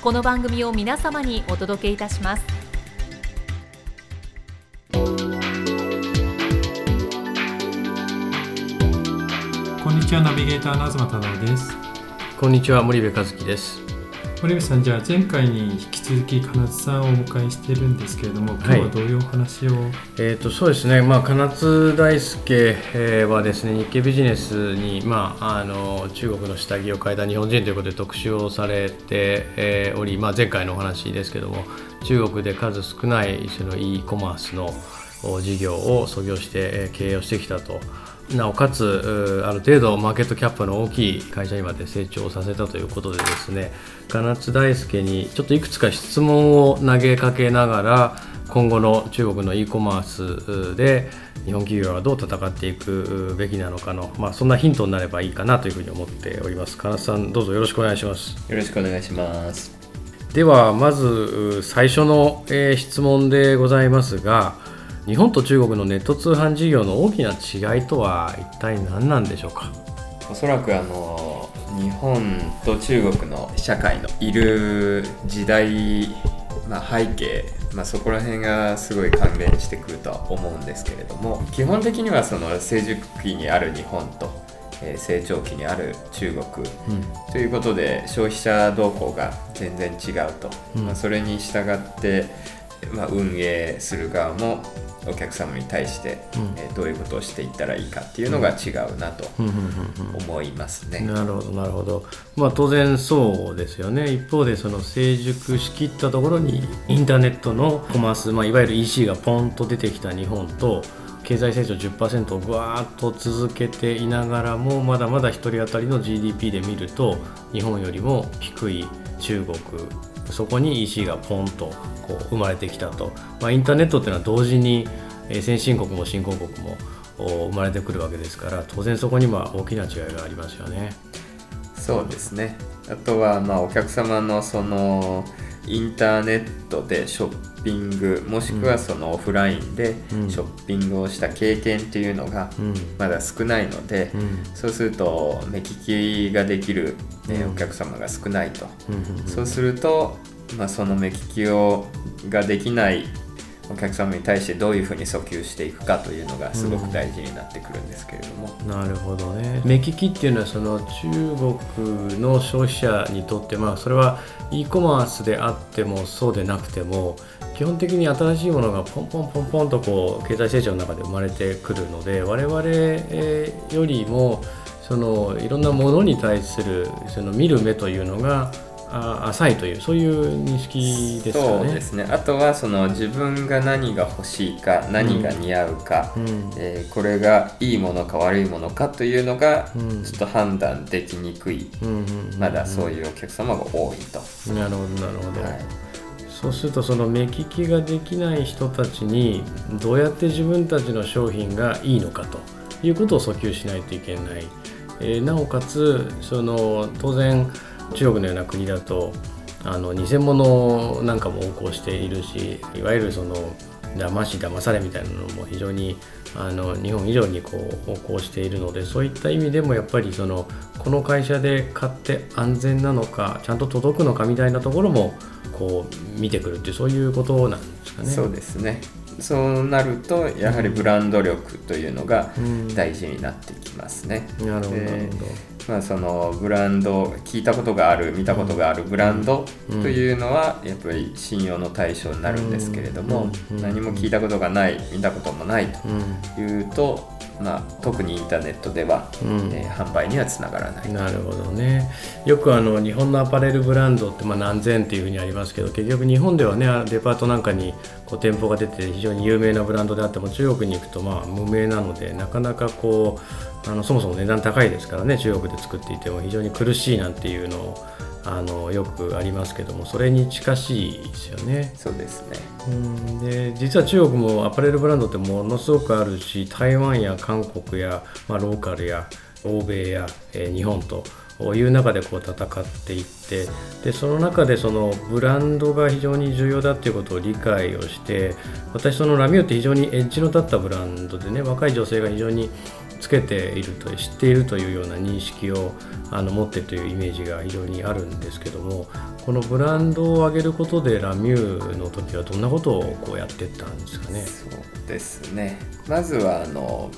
この番組を皆様にお届けいたします。こんにちはナビゲーターの東忠夫です。こんにちは森部和樹です森部さんじゃあ前回に引き続き金津さんをお迎えしているんですけれども今日はどういうお話を、はい、えーと、そうですね、まあ、金津大輔、えー、はですね日経ビジネスに、まあ、あの中国の下着を変えた日本人ということで特集をされて、えー、おり、まあ、前回のお話ですけども中国で数少ないその e コマースの事業を創業して経営をしてきたと。なおかつある程度マーケットキャップの大きい会社にまで成長させたということでですね金津大輔にちょっといくつか質問を投げかけながら今後の中国の e コマースで日本企業がどう戦っていくべきなのかの、まあ、そんなヒントになればいいかなというふうに思っております。金津さんどうぞよろしくお願いします。よろしくお願いします。ではまず最初の、え質問でございますが日本と中国のネット通販事業の大きな違いとは一体何なんでしょうか？おそらくあの日本と中国の社会のいる時代、まあ、背景、まあ、そこら辺がすごい関連してくるとは思うんですけれども基本的にはその成熟期にある日本と成長期にある中国、うん、ということで消費者動向が全然違うと、うん、まあ、それに従って、まあ、運営する側もお客様に対して、うん、えー、どういうことをしていったらいいかっていうのが違うなと思いますね。なるほどなるほど。まあ当然そうですよね。一方でその成熟しきったところにインターネットのコマース、まあ、いわゆる EC がポンと出てきた日本と経済成長10%をぐわーっと続けていながらもまだまだ1人当たりの GDP で見ると日本よりも低い中国そこに EC がポンとこう生まれてきたと、まあ、インターネットっていうのは同時に先進国も新興国も生まれてくるわけですから当然そこには大きな違いがありますよね。そうですねあとはまあお客様のそのインターネットでショッピングもしくはそのオフラインでショッピングをした経験っていうのがまだ少ないので、そうすると目利きができる、ね、お客様が少ないと、そうすると、まあ、その目利きをができないお客様に対してどういうふうに訴求していくかというのがすごく大事になってくるんですけれども、うん、なるほどね。目利きっていうのはその中国の消費者にとってまあそれは e コマースであってもそうでなくても基本的に新しいものがポンポンポンポンとこう経済成長の中で生まれてくるので我々よりもそのいろんなものに対するその見る目というのが浅いというそういう認識ですかね。そうですね。あとはその自分が何が欲しいか何が似合うか、うん、えー、これがいいものか悪いものかというのがちょっと判断できにくい、まだそういうお客様が多いと。なるほどなるほど。はい。そうするとその目利きができない人たちにどうやって自分たちの商品がいいのかということを訴求しないといけない、えー、なおかつその当然中国のような国だとあの偽物なんかも横行しているしいわゆるその騙し騙されみたいなのも非常にあの日本以上にこう横行しているのでそういった意味でもやっぱりそのこの会社で買って安全なのかちゃんと届くのかみたいなところもこう見てくるってそういうことなんですかね。そうですねそうなるとやはりブランド力というのが大事になってきますね。うん、なるほどまあ、そのブランド聞いたことがある見たことがあるブランドというのはやっぱり信用の対象になるんですけれども、うん。何も聞いたことがない見たこともないとうん。いうと、まあ、特にインターネットでは、うん。えー販売にはつながらない。なるほどね。よくあの日本のアパレルブランドってまあ何千っていうふうにありますけど結局日本ではねデパートなんかにこう店舗が出て非常に有名なブランドであっても中国に行くとまあ無名なのでなかなかこうあのそもそも値段高いですからね中国で作っていても非常に苦しいなんていうのをあのよくありますけどもそれに近しいですよね。そうですねうんで実は中国もアパレルブランドってものすごくあるし台湾や韓国や、まあ、ローカルや欧米や、えー日本という中でこう戦っていってでその中でそのブランドが非常に重要だっていうことを理解をして私そのラミューって非常にエッジの立ったブランドでね若い女性が非常につけていると知っているというような認識をあの持ってというイメージが非常にあるんですけどもこのブランドを上げることでラミューの時はどんなことをこうやっていったんですかね？そうですね。まずはあの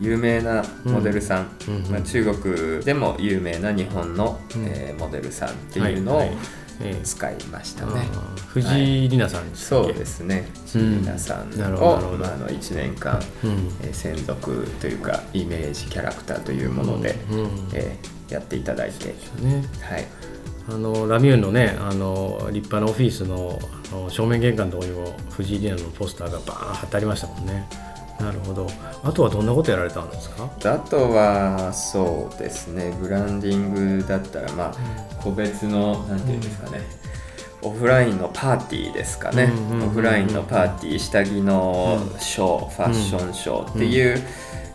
有名なモデルさん、うんうんまあ、中国でも有名な日本の、うん。えーモデルさんっていうのをはいはい。ええ使いましたね。藤井里奈さんそうですね。うん。皆さんを、まあ、あの1年間、うん。えー専属というかイメージキャラクターというもので、えーやっていただいて、ね。はい、あのラミューンのねあの立派なオフィスのあの正面玄関のところにも藤井里奈のポスターがバーン貼ってありましたもんねなるほど。あとはどんなことやられたんですか？あとはそうですね。ブランディングだったらまあ個別の何ていうんですかね、オフラインのパーティーですかね、うんうんうんうんオフラインのパーティー下着のショー、ファッションショーっていう、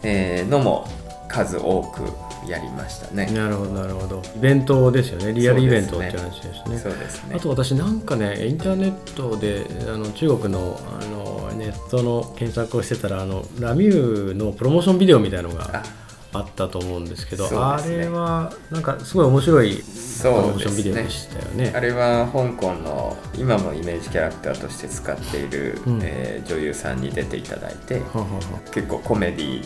えーのも数多くやりましたね。なるほどなるほど。イベントですよね。リアルイベントって話ですね。そうですね。あと私なんかねインターネットであの中国のあのネットの検索をしてたらあのラミューのプロモーションビデオみたいなのがあ。あったと思うんですけどそうあれはなんかすごい面白いプロそうモーションビデオでしたよね。あれは香港の今もイメージキャラクターとして使っている、うん。えー女優さんに出ていただいてははは結構コメディ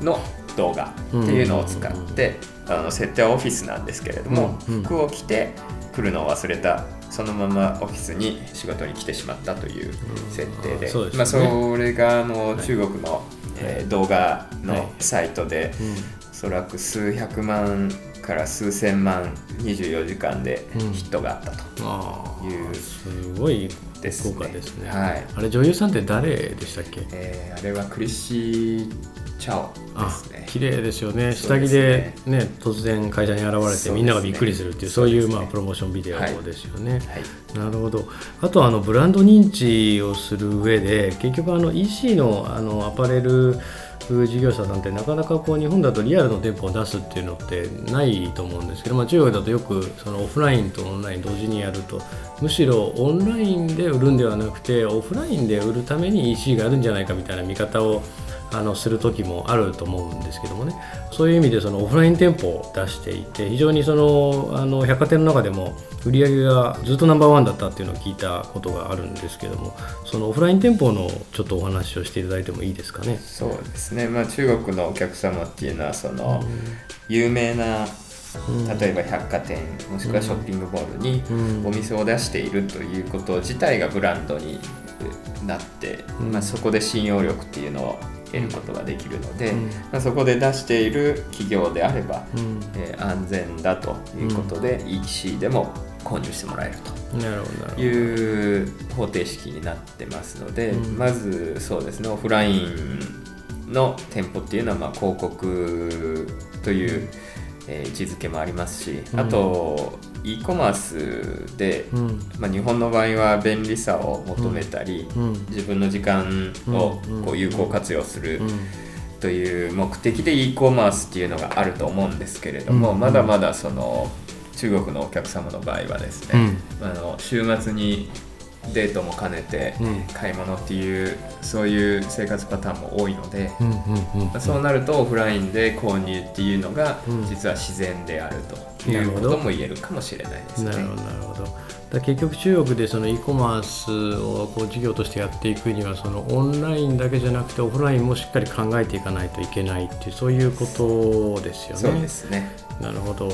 うんの動画っていうのを使って、あの設定はオフィスなんですけれども、うん。うん。服を着て来るのを忘れたそのままオフィスに仕事に来てしまったという設定で,、うん。そね。まあ、それがあの中国の、えー動画はい。のサイトで、うん。おそらく数百万から数千万24時間でうん。ヒットがあったと。いうすごいですねですね。はい。あれ女優さんって誰でしたっけ？えーあれはクリッシー・チャオあですね。綺麗ですよね。下着ですね。突然会社に現れてみんながびっくりするっていうそういうまあプロモーションビデオですよね。はい。なるほど。あとあのブランド認知をする上で結局あの EC のあのアパレル事業者さんてなかなかこう日本だとリアルの店舗を出すっていうのってないと思うんですけど、まあ、中国だとよくそのオフラインとオンライン同時にやるとむしろオンラインで売るんではなくてオフラインで売るために EC があるんじゃないかみたいな見方をあのする時もあると思うんですけどもね。そういう意味でそのオフライン店舗を出していて非常にそのあの百貨店の中でも売り上げがずっとナンバーワンだったっていうのを聞いたことがあるんですけどもそのオフライン店舗のちょっとお話をしていただいてもいいですかね？そうですね、まあ、中国のお客様っていうのはその有名なうん。例えば百貨店もしくはショッピングモールにうん。お店を出しているということ自体がブランドになって、うん。まあ、そこで信用力っていうのを得ることができるので、うん。まあ、そこで出している企業であれば、うん。えー安全だということで、EC でも購入してもらえると。いう方程式になってますので、うん。まずそうですねオフラインの店舗っていうのはまあ広告という、えー位置づけもありますし、うん。あと e コマースで、うん。まあ、日本の場合は便利さを求めたり、うん。自分の時間をうん。こう有効活用するうん。という目的で e コマースっていうのがあると思うんですけれども、うん。まだまだその中国のお客様の場合はですね、あの週末にデートも兼ねてうん。買い物っていうそういう生活パターンも多いので、そうなるとオフラインで購入っていうのがうん。実は自然であるということも言えるかもしれないですね。なるほどなるほどだ結局中国でその e コマースをこう事業としてやっていくにはそのオンラインだけじゃなくてオフラインもしっかり考えていかないといけないっていうそういうことですよね。そうですね。なるほど、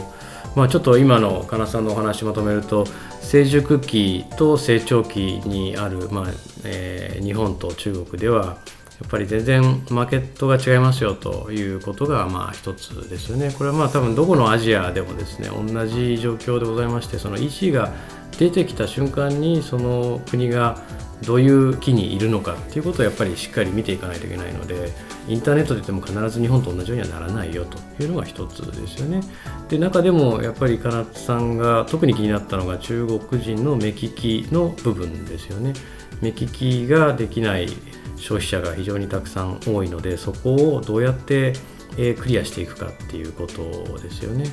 まあ、ちょっと今の金さんのお話まとめると成熟期と成長期にある、まあえー日本と中国ではやっぱり全然マーケットが違いますよということがまあ一つですよね。これはまあ多分どこのアジアでもですね同じ状況でございましてその EC が出てきた瞬間にその国がどういう期にいるのかっていうことをやっぱりしっかり見ていかないといけないのでインターネットで言っても必ず日本と同じようにはならないよというのが一つですよね。で中でもやっぱり金津さんが特に気になったのが中国人の目利きの部分ですよね。目利きができない消費者が非常にたくさん多いのでそこをどうやってえクリアしていくかっていうことですよね。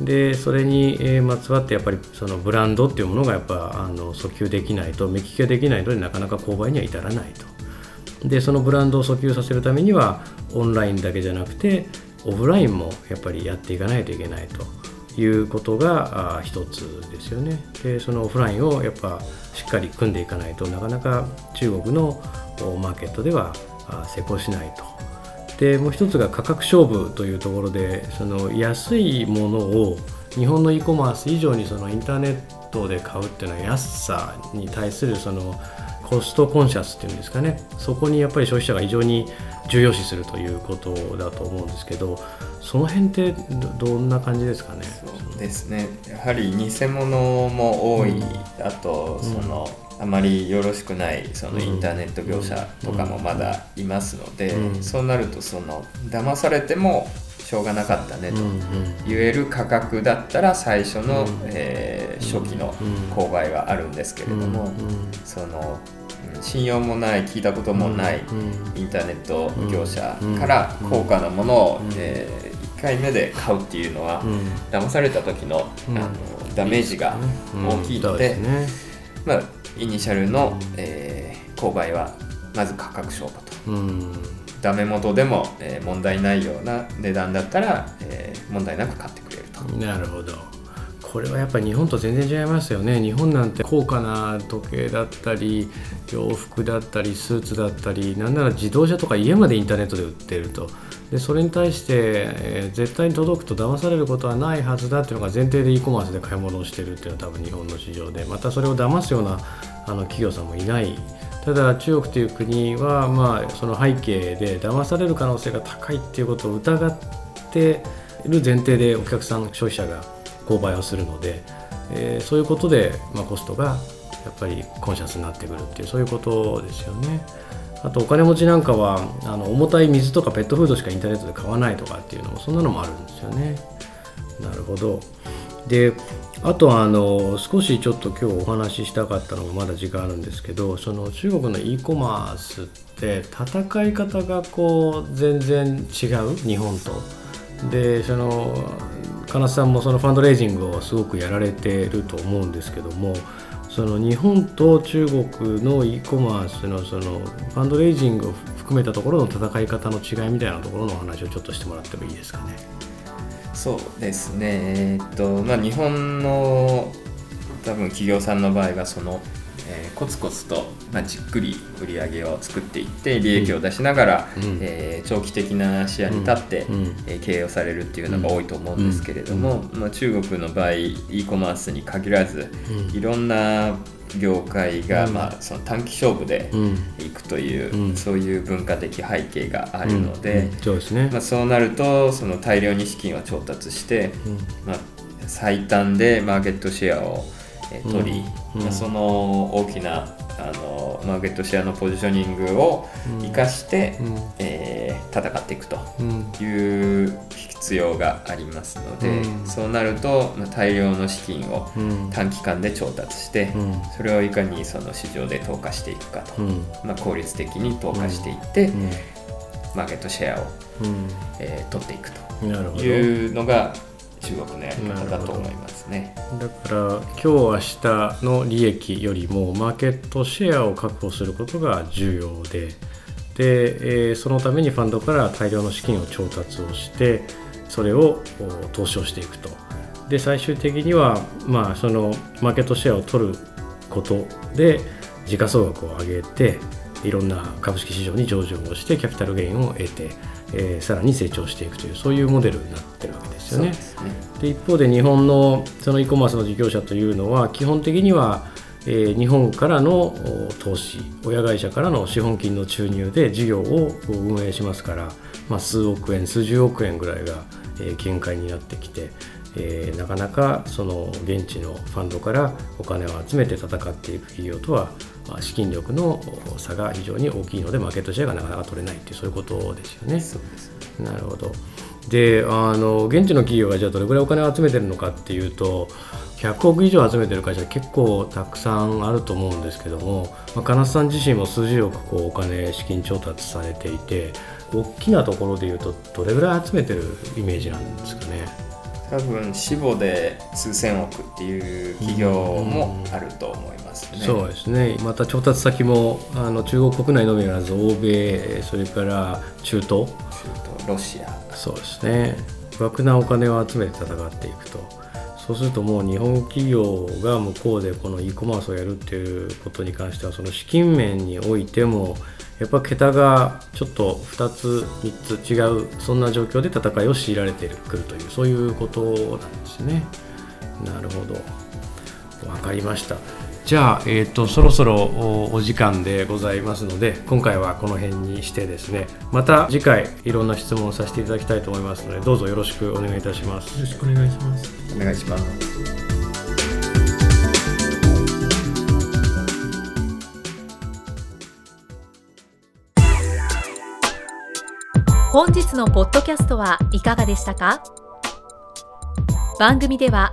でそれにまつわってやっぱりそのブランドっていうものがやっぱあの訴求できないと目利きができないのでなかなか購買には至らないと。でそのブランドを訴求させるためにはオンラインだけじゃなくてオフラインもやっぱりやっていかないといけないということが一つですよね。でそのオフラインをやっぱしっかり組んでいかないとなかなか中国のマーケットでは成功しないと。でもう一つが価格勝負というところでその安いものを日本の e コマース以上にそのインターネットで買うっていうのは安さに対するそのコストコンシャスっていうんですかね。そこにやっぱり消費者が非常に重要視するということだと思うんですけどその辺ってどどんな感じですかね？そうですね。やはり偽物も多い、うん。あとうん。その、あまりよろしくないそのうん。インターネット業者とかもまだいますので、うん。そうなるとその騙されてもしょうがなかったねとうんうん。言える価格だったら最初の、うん。えー初期のうん。購買はあるんですけれども、うん。そのうん信用もない聞いたこともない、うん。インターネット業者から高価なものを、うん。え1回目で買うっていうのは、うん。騙された時の,、うん。あのダメージが大きいので,、まあ、イニシャルの、うんえー購買はまず価格勝負と。うん。ダメ元でも、えー問題ないような値段だったら、えー問題なく買ってくれると。なるほどこれはやっぱり日本と全然違いますよね。日本なんて高価な時計だったり洋服だったりスーツだったりなんなら自動車とか家までインターネットで売ってると。でそれに対して、えー絶対に届くと騙されることはないはずだっていうのが前提で e コマースで買い物をしてるっていうのは多分日本の市場でまたそれを騙すようなあの企業さんもいない。ただ中国という国は、まあ、その背景で騙される可能性が高いっていうことを疑っている前提でお客さん消費者が購買をするので、えーそういうことで、まあ、コストがやっぱりコンシャスになってくるっていうそういうことですよね。あとお金持ちなんかはあの重たい水とかペットフードしかインターネットで買わないとかっていうのもそんなのもあるんですよね。なるほど。であとあの少しちょっと今日お話ししたかったのがまだ時間あるんですけどその中国の e コマースって戦い方がこう全然違う日本と。でその金須さんもそのファンドレイジングをすごくやられてると思うんですけどもその日本と中国の e コマースのそのファンドレイジングを含めたところの戦い方の違いみたいなところのお話をちょっとしてもらってもいいですかね。そうですね、えっとまあ、日本の多分企業さんの場合はその、えーコツコツと、まあ、じっくり売り上げを作っていって利益を出しながら、うん。えー長期的な視野に立って、うん。うん。えー経営をされるっていうのが多いと思うんですけれども、まあ、中国の場合 e コマースに限らずうん。いろんな業界が、うん。まあ、その短期勝負でうん。いくという、うん。そういう文化的背景があるので。うん。そうですね。まあ、。そうなるとその大量に資金を調達して、うん。まあ、最短でマーケットシェアを、えー取り、その大きなあのマーケットシェアのポジショニングを生かして、うん。えー戦っていくとうん。いう必要がありますので、うん。そうなると、まあ、大量の資金をうん。短期間で調達して、うん。それをいかにその市場で投下していくかと、うん。まあ、効率的に投下していって、うん。マーケットシェアを、うん。えー取っていくと。いうのが中国のやり方だと思いますね。だから今日明日の利益よりもマーケットシェアを確保することが重要でで、えー、そのためにファンドから大量の資金を調達をしてそれを投資をしていくと。で最終的には、まあ、そのマーケットシェアを取ることで時価総額を上げていろんな株式市場に上場をしてキャピタルゲインを得て、えー、さらに成長していくというそういうモデルになってるわけですよね。で、ね、一方で日本のその e コマースの事業者というのは基本的には、えー、日本からの投資親会社からの資本金の注入で事業を運営しますから、まあ、数億円数十億円ぐらいが、えー、限界になってきて。えー、なかなかその現地のファンドからお金を集めて戦っていく企業とは、まあ、資金力の差が非常に大きいのでマーケットシェアがなかなか取れないっていうそういうことですよね。そうですなるほどであの現地の企業がじゃあどれぐらいお金を集めてるのかっていうと100億以上集めてる会社結構たくさんあると思うんですけども、まあ、金津さん自身も数十億こうお金資金調達されていて大きなところでいうとどれぐらい集めてるイメージなんですかね？多分死母で数千億っていう企業もあると思いますね。そうですねまた調達先もあの中国国内のみならず欧米それから中東中東ロシアそうですね。莫なお金を集めて戦っていくと。そうするともう日本企業が向こうでこの e コマースをやるっていうことに関してはその資金面においてもやっぱ桁がちょっと2つ3つ違うそんな状況で戦いを強いられてくるというそういうことなんですね。なるほど。分かりました。じゃあ、えーと、そろそろお時間でございますので今回はこの辺にしてですね。また次回いろんな質問をさせていただきたいと思いますのでどうぞよろしくお願いいたします。よろしくお願いします。お願いします。本日のポッドキャストはいかがでしたか？番組では